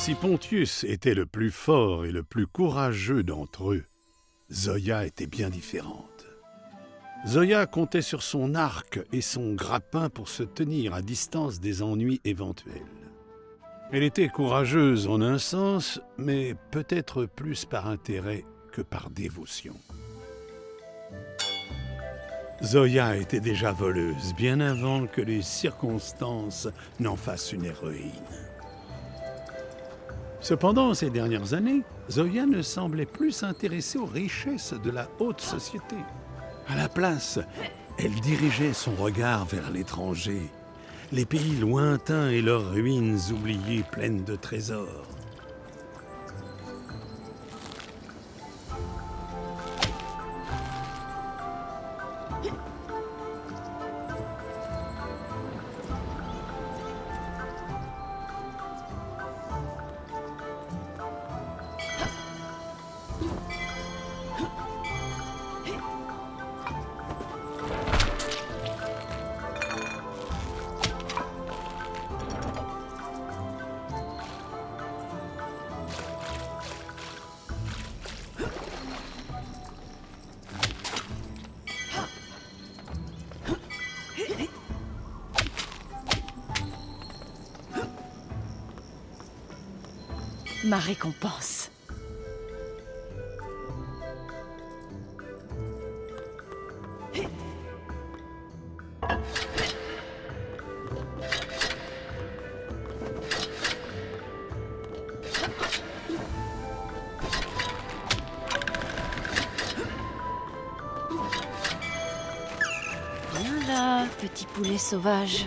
Si Pontius était le plus fort et le plus courageux d'entre eux, Zoya était bien différente. Zoya comptait sur son arc et son grappin pour se tenir à distance des ennuis éventuels. Elle était courageuse en un sens, mais peut-être plus par intérêt que par dévotion. Zoya était déjà voleuse, bien avant que les circonstances n'en fassent une héroïne. Cependant, ces dernières années, Zoya ne semblait plus s'intéresser aux richesses de la haute société. À la place, elle dirigeait son regard vers l'étranger, les pays lointains et leurs ruines oubliées pleines de trésors. Ma récompense. Petit poulet sauvage.